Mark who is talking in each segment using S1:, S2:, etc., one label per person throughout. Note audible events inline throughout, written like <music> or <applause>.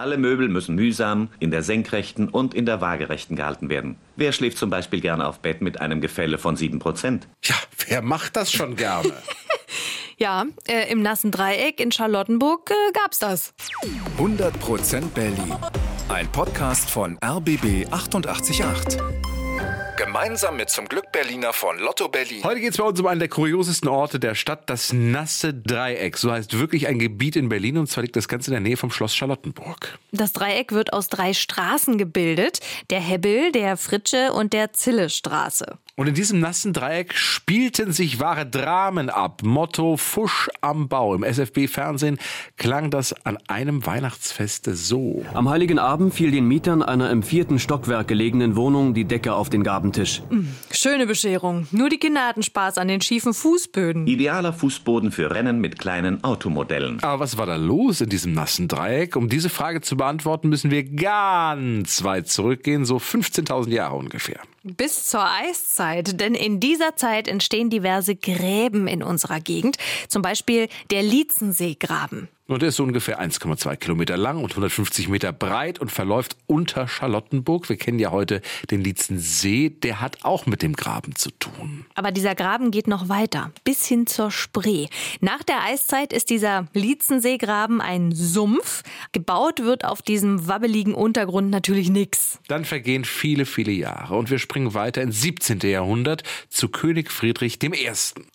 S1: Alle Möbel müssen mühsam in der senkrechten und in der waagerechten gehalten werden. Wer schläft zum Beispiel gerne auf Bett mit einem Gefälle von 7%?
S2: Ja, wer macht das schon gerne? <laughs>
S3: Ja, äh, im nassen Dreieck in Charlottenburg äh, gab's das.
S4: 100% Berlin. Ein Podcast von RBB 888. Gemeinsam mit zum Glück Berliner von Lotto Berlin.
S2: Heute geht es bei uns um einen der kuriosesten Orte der Stadt, das nasse Dreieck. So heißt wirklich ein Gebiet in Berlin und zwar liegt das Ganze in der Nähe vom Schloss Charlottenburg.
S3: Das Dreieck wird aus drei Straßen gebildet: der Hebbel, der Fritsche und der Zillestraße.
S2: Und in diesem nassen Dreieck spielten sich wahre Dramen ab. Motto Fusch am Bau. Im SFB-Fernsehen klang das an einem Weihnachtsfeste so.
S5: Am Heiligen Abend fiel den Mietern einer im vierten Stockwerk gelegenen Wohnung die Decke auf den Gabentisch.
S3: Schöne Bescherung. Nur die Kinder hatten Spaß an den schiefen Fußböden.
S1: Idealer Fußboden für Rennen mit kleinen Automodellen.
S2: Aber was war da los in diesem nassen Dreieck? Um diese Frage zu beantworten, müssen wir ganz weit zurückgehen, so 15.000 Jahre ungefähr.
S3: Bis zur Eiszeit, denn in dieser Zeit entstehen diverse Gräben in unserer Gegend, zum Beispiel der Lietzenseegraben.
S2: Und der ist so ungefähr 1,2 Kilometer lang und 150 Meter breit und verläuft unter Charlottenburg. Wir kennen ja heute den Lietzensee. Der hat auch mit dem Graben zu tun.
S3: Aber dieser Graben geht noch weiter, bis hin zur Spree. Nach der Eiszeit ist dieser Lietzenseegraben ein Sumpf. Gebaut wird auf diesem wabbeligen Untergrund natürlich nichts.
S2: Dann vergehen viele, viele Jahre und wir springen weiter ins 17. Jahrhundert zu König Friedrich I.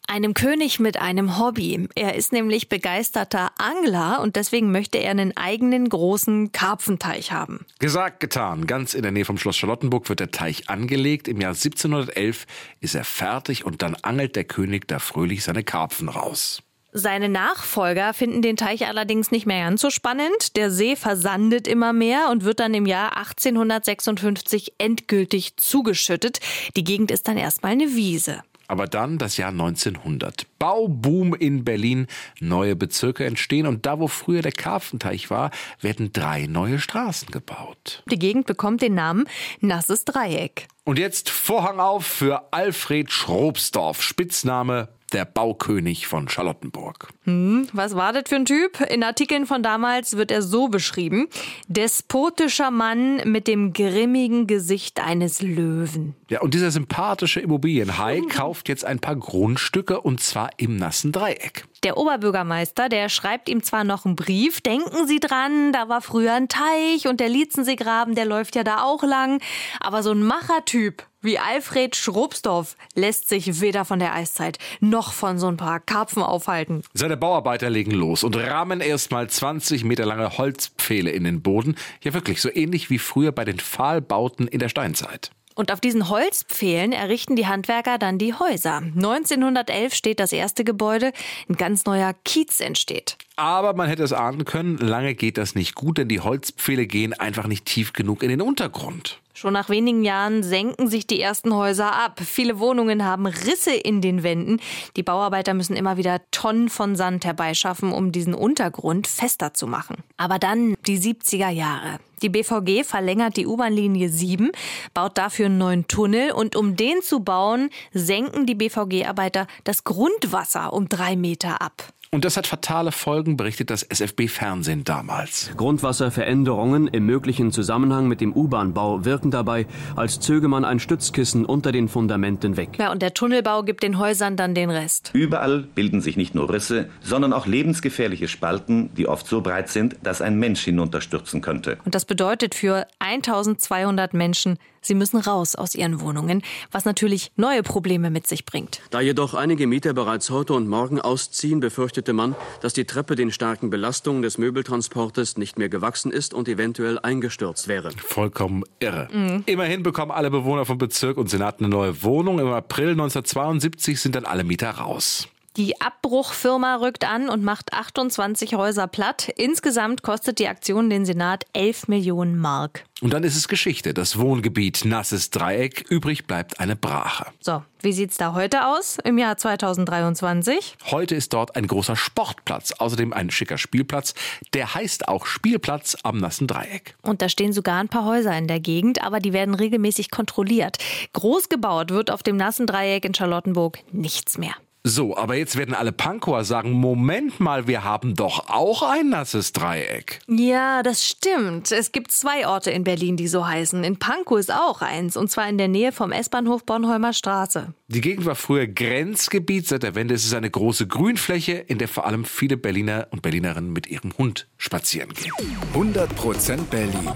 S3: Einem König mit einem Hobby. Er ist nämlich begeisterter Angler und deswegen möchte er einen eigenen großen Karpfenteich haben.
S2: Gesagt, getan. Ganz in der Nähe vom Schloss Charlottenburg wird der Teich angelegt. Im Jahr 1711 ist er fertig und dann angelt der König da fröhlich seine Karpfen raus.
S3: Seine Nachfolger finden den Teich allerdings nicht mehr ganz so spannend. Der See versandet immer mehr und wird dann im Jahr 1856 endgültig zugeschüttet. Die Gegend ist dann erstmal eine Wiese.
S2: Aber dann das Jahr 1900. Bauboom in Berlin. Neue Bezirke entstehen und da, wo früher der Karpfenteich war, werden drei neue Straßen gebaut.
S3: Die Gegend bekommt den Namen Nasses Dreieck.
S2: Und jetzt Vorhang auf für Alfred Schrobsdorf, Spitzname der Baukönig von Charlottenburg.
S3: Hm, was war das für ein Typ? In Artikeln von damals wird er so beschrieben. Despotischer Mann mit dem grimmigen Gesicht eines Löwen.
S2: Ja, und dieser sympathische Immobilienhai kauft jetzt ein paar Grundstücke und zwar im nassen Dreieck.
S3: Der Oberbürgermeister, der schreibt ihm zwar noch einen Brief, denken Sie dran, da war früher ein Teich und der Lietzenseegraben, der läuft ja da auch lang. Aber so ein Machertyp wie Alfred Schrobsdorf lässt sich weder von der Eiszeit noch von so ein paar Karpfen aufhalten.
S2: Seine Bauarbeiter legen los und rahmen erstmal 20 Meter lange Holzpfähle in den Boden. Ja, wirklich, so ähnlich wie früher bei den Pfahlbauten in der Steinzeit.
S3: Und auf diesen Holzpfählen errichten die Handwerker dann die Häuser. 1911 steht das erste Gebäude, ein ganz neuer Kiez entsteht.
S2: Aber man hätte es ahnen können, lange geht das nicht gut, denn die Holzpfähle gehen einfach nicht tief genug in den Untergrund.
S3: Schon nach wenigen Jahren senken sich die ersten Häuser ab. Viele Wohnungen haben Risse in den Wänden. Die Bauarbeiter müssen immer wieder Tonnen von Sand herbeischaffen, um diesen Untergrund fester zu machen. Aber dann die 70er Jahre. Die BVG verlängert die U-Bahn-Linie 7, baut dafür einen neuen Tunnel und um den zu bauen, senken die BVG-Arbeiter das Grundwasser um drei Meter ab.
S2: Und das hat fatale Folgen, berichtet das SFB-Fernsehen damals.
S5: Grundwasserveränderungen im möglichen Zusammenhang mit dem U-Bahn-Bau wirken dabei, als zöge man ein Stützkissen unter den Fundamenten weg.
S3: Ja, und der Tunnelbau gibt den Häusern dann den Rest.
S1: Überall bilden sich nicht nur Risse, sondern auch lebensgefährliche Spalten, die oft so breit sind, dass ein Mensch hinunterstürzen könnte.
S3: Und das bedeutet für 1200 Menschen, sie müssen raus aus ihren Wohnungen, was natürlich neue Probleme mit sich bringt.
S5: Da jedoch einige Mieter bereits heute und morgen ausziehen, befürchtete man, dass die Treppe den starken Belastungen des Möbeltransportes nicht mehr gewachsen ist und eventuell eingestürzt wäre.
S2: Vollkommen irre. Immerhin bekommen alle Bewohner vom Bezirk und Senat eine neue Wohnung. Im April 1972 sind dann alle Mieter raus.
S3: Die Abbruchfirma rückt an und macht 28 Häuser platt. Insgesamt kostet die Aktion den Senat 11 Millionen Mark.
S2: Und dann ist es Geschichte. Das Wohngebiet Nasses Dreieck. Übrig bleibt eine Brache.
S3: So, wie sieht's da heute aus im Jahr 2023?
S2: Heute ist dort ein großer Sportplatz, außerdem ein schicker Spielplatz. Der heißt auch Spielplatz am Nassen Dreieck.
S3: Und da stehen sogar ein paar Häuser in der Gegend, aber die werden regelmäßig kontrolliert. Groß gebaut wird auf dem Nassen Dreieck in Charlottenburg nichts mehr.
S2: So, aber jetzt werden alle Pankower sagen, Moment mal, wir haben doch auch ein nasses Dreieck.
S3: Ja, das stimmt. Es gibt zwei Orte in Berlin, die so heißen. In Pankow ist auch eins, und zwar in der Nähe vom S-Bahnhof Bornholmer Straße.
S2: Die Gegend war früher Grenzgebiet. Seit der Wende ist es eine große Grünfläche, in der vor allem viele Berliner und Berlinerinnen mit ihrem Hund spazieren gehen.
S4: 100% Berlin.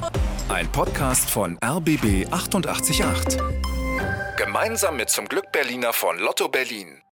S4: Ein Podcast von RBB 888. Gemeinsam mit zum Glück Berliner von Lotto Berlin.